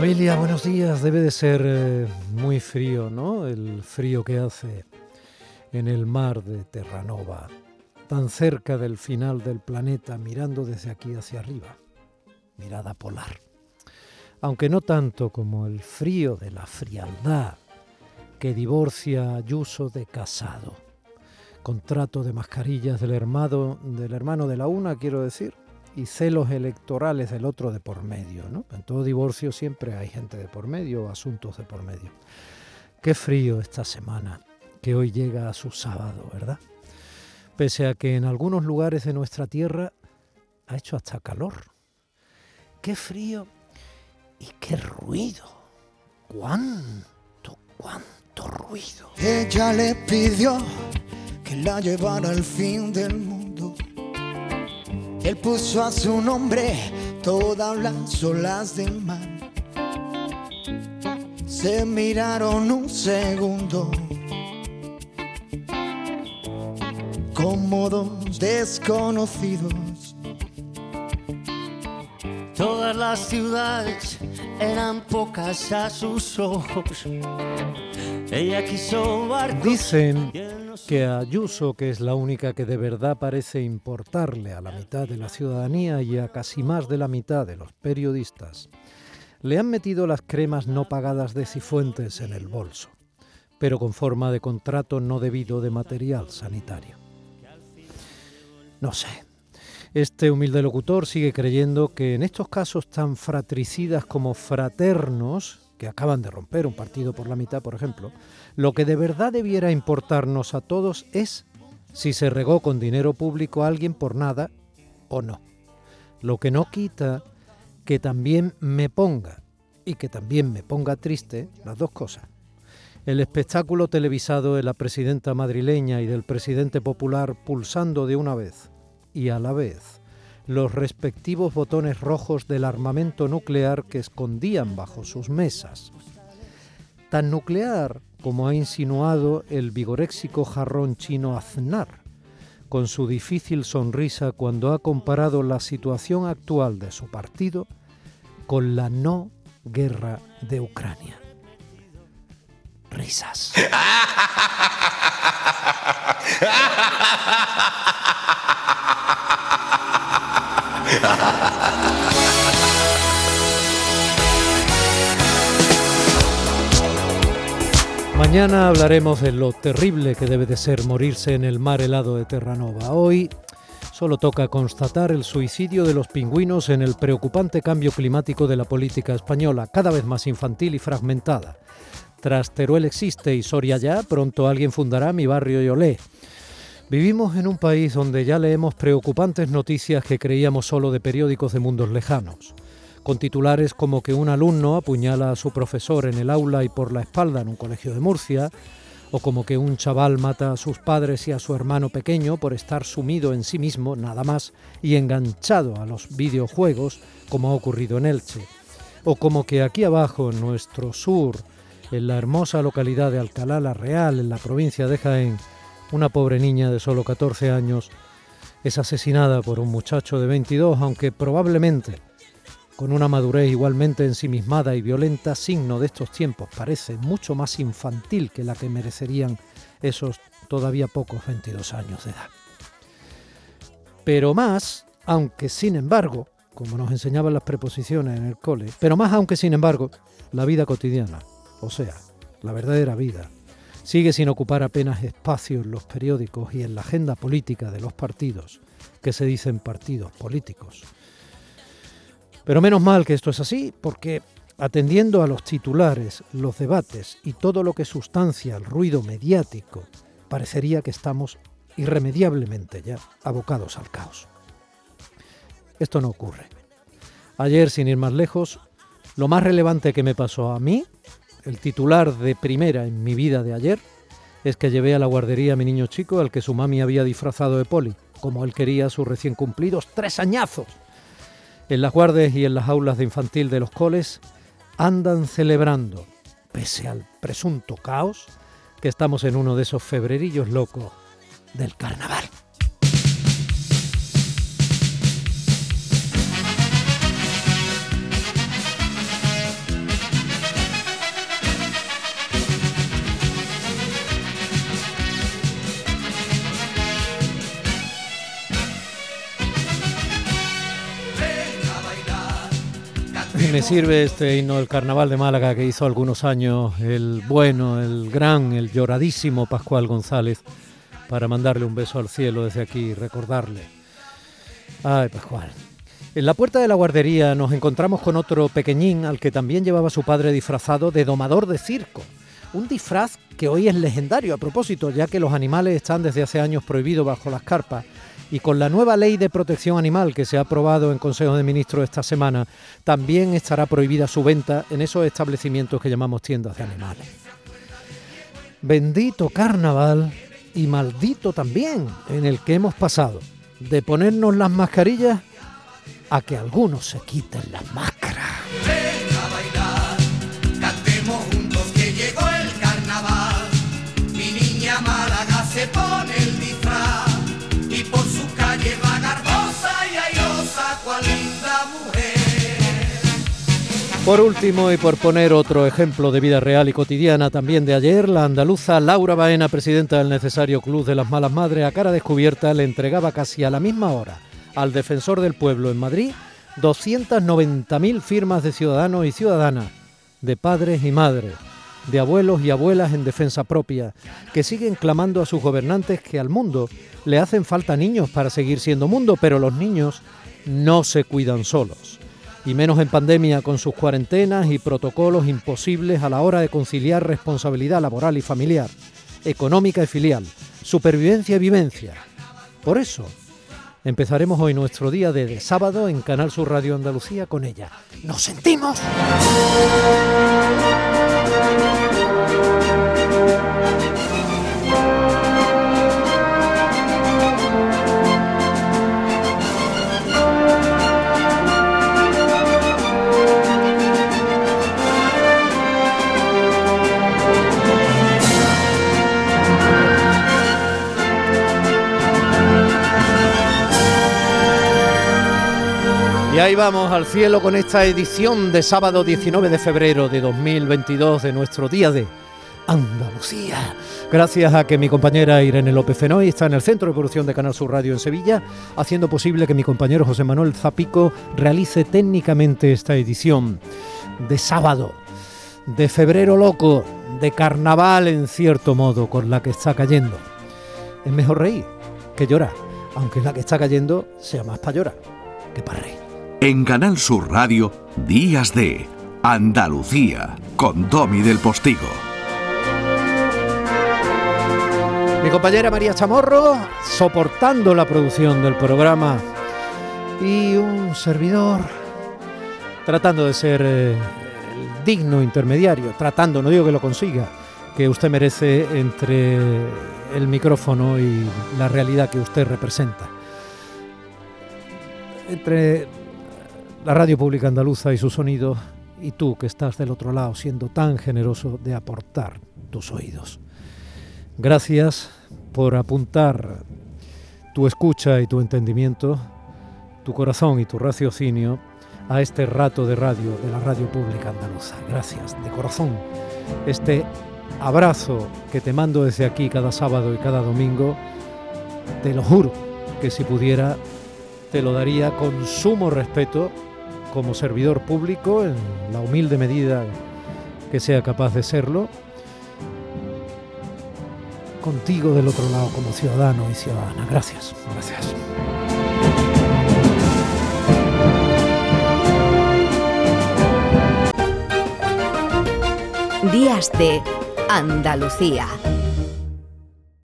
Familia, buenos días. Debe de ser eh, muy frío, ¿no? El frío que hace en el mar de Terranova, tan cerca del final del planeta, mirando desde aquí hacia arriba. Mirada polar. Aunque no tanto como el frío de la frialdad que divorcia Ayuso de Casado. Contrato de mascarillas del hermano, del hermano de la una, quiero decir, y celos electorales del otro de por medio. ¿no? En todo divorcio siempre hay gente de por medio, asuntos de por medio. Qué frío esta semana, que hoy llega a su sábado, ¿verdad? Pese a que en algunos lugares de nuestra tierra ha hecho hasta calor. Qué frío y qué ruido. ¿Cuánto, cuánto ruido? Ella le pidió que la llevara al fin del mundo él puso a su nombre todas las olas del mar. Se miraron un segundo como dos desconocidos. Todas las ciudades eran pocas a sus ojos. Ella quiso barcos. Dicen que a Ayuso, que es la única que de verdad parece importarle a la mitad de la ciudadanía y a casi más de la mitad de los periodistas, le han metido las cremas no pagadas de Cifuentes en el bolso, pero con forma de contrato no debido de material sanitario. No sé. Este humilde locutor sigue creyendo que en estos casos tan fratricidas como fraternos, que acaban de romper un partido por la mitad, por ejemplo, lo que de verdad debiera importarnos a todos es si se regó con dinero público a alguien por nada o no. Lo que no quita que también me ponga y que también me ponga triste las dos cosas. El espectáculo televisado de la presidenta madrileña y del presidente popular pulsando de una vez y a la vez los respectivos botones rojos del armamento nuclear que escondían bajo sus mesas. Tan nuclear como ha insinuado el vigoréxico jarrón chino Aznar, con su difícil sonrisa cuando ha comparado la situación actual de su partido con la no guerra de Ucrania. Risas. Mañana hablaremos de lo terrible que debe de ser morirse en el mar helado de Terranova. Hoy solo toca constatar el suicidio de los pingüinos en el preocupante cambio climático de la política española, cada vez más infantil y fragmentada. Tras Teruel existe y Soria ya, pronto alguien fundará mi barrio Yolé. Vivimos en un país donde ya leemos preocupantes noticias que creíamos solo de periódicos de mundos lejanos, con titulares como que un alumno apuñala a su profesor en el aula y por la espalda en un colegio de Murcia, o como que un chaval mata a sus padres y a su hermano pequeño por estar sumido en sí mismo, nada más, y enganchado a los videojuegos, como ha ocurrido en Elche, o como que aquí abajo, en nuestro sur, en la hermosa localidad de Alcalá la Real, en la provincia de Jaén, una pobre niña de solo 14 años es asesinada por un muchacho de 22, aunque probablemente con una madurez igualmente ensimismada y violenta, signo de estos tiempos, parece mucho más infantil que la que merecerían esos todavía pocos 22 años de edad. Pero más, aunque sin embargo, como nos enseñaban las preposiciones en el cole, pero más aunque sin embargo, la vida cotidiana, o sea, la verdadera vida, sigue sin ocupar apenas espacio en los periódicos y en la agenda política de los partidos, que se dicen partidos políticos. Pero menos mal que esto es así, porque atendiendo a los titulares, los debates y todo lo que sustancia el ruido mediático, parecería que estamos irremediablemente ya abocados al caos. Esto no ocurre. Ayer, sin ir más lejos, lo más relevante que me pasó a mí el titular de primera en mi vida de ayer es que llevé a la guardería a mi niño chico al que su mami había disfrazado de poli, como él quería a sus recién cumplidos tres añazos. En las guardes y en las aulas de infantil de los coles andan celebrando, pese al presunto caos, que estamos en uno de esos febrerillos locos del carnaval. Me sirve este himno del Carnaval de Málaga que hizo algunos años el bueno, el gran, el lloradísimo Pascual González para mandarle un beso al cielo desde aquí y recordarle. Ay, Pascual. En la puerta de la guardería nos encontramos con otro pequeñín al que también llevaba su padre disfrazado de domador de circo. Un disfraz que hoy es legendario a propósito, ya que los animales están desde hace años prohibidos bajo las carpas y con la nueva ley de protección animal que se ha aprobado en Consejo de Ministros esta semana, también estará prohibida su venta en esos establecimientos que llamamos tiendas de animales. Bendito carnaval y maldito también en el que hemos pasado de ponernos las mascarillas a que algunos se quiten las máscaras. Por último, y por poner otro ejemplo de vida real y cotidiana también de ayer, la andaluza Laura Baena, presidenta del necesario Club de las Malas Madres, a cara descubierta le entregaba casi a la misma hora al defensor del pueblo en Madrid 290.000 firmas de ciudadanos y ciudadanas, de padres y madres, de abuelos y abuelas en defensa propia, que siguen clamando a sus gobernantes que al mundo le hacen falta niños para seguir siendo mundo, pero los niños no se cuidan solos y menos en pandemia con sus cuarentenas y protocolos imposibles a la hora de conciliar responsabilidad laboral y familiar, económica y filial, supervivencia y vivencia. Por eso, empezaremos hoy nuestro día de, sábado en Canal Sur Radio Andalucía con ella. ¡Nos sentimos! Ahí vamos al cielo con esta edición de sábado 19 de febrero de 2022 de nuestro día de Andalucía. Gracias a que mi compañera Irene López Fenoy está en el Centro de Producción de Canal Sur Radio en Sevilla, haciendo posible que mi compañero José Manuel Zapico realice técnicamente esta edición de sábado, de febrero loco, de carnaval en cierto modo, con la que está cayendo. Es mejor reír que llorar, aunque la que está cayendo sea más para llorar que para reír. En Canal Sur Radio, Días de Andalucía, con Domi del Postigo. Mi compañera María Chamorro, soportando la producción del programa, y un servidor tratando de ser eh, digno intermediario, tratando, no digo que lo consiga, que usted merece entre el micrófono y la realidad que usted representa. Entre la radio pública andaluza y su sonido, y tú que estás del otro lado siendo tan generoso de aportar tus oídos. Gracias por apuntar tu escucha y tu entendimiento, tu corazón y tu raciocinio a este rato de radio de la radio pública andaluza. Gracias, de corazón. Este abrazo que te mando desde aquí cada sábado y cada domingo, te lo juro que si pudiera, te lo daría con sumo respeto como servidor público en la humilde medida que sea capaz de serlo, contigo del otro lado como ciudadano y ciudadana. Gracias, gracias. Días de Andalucía.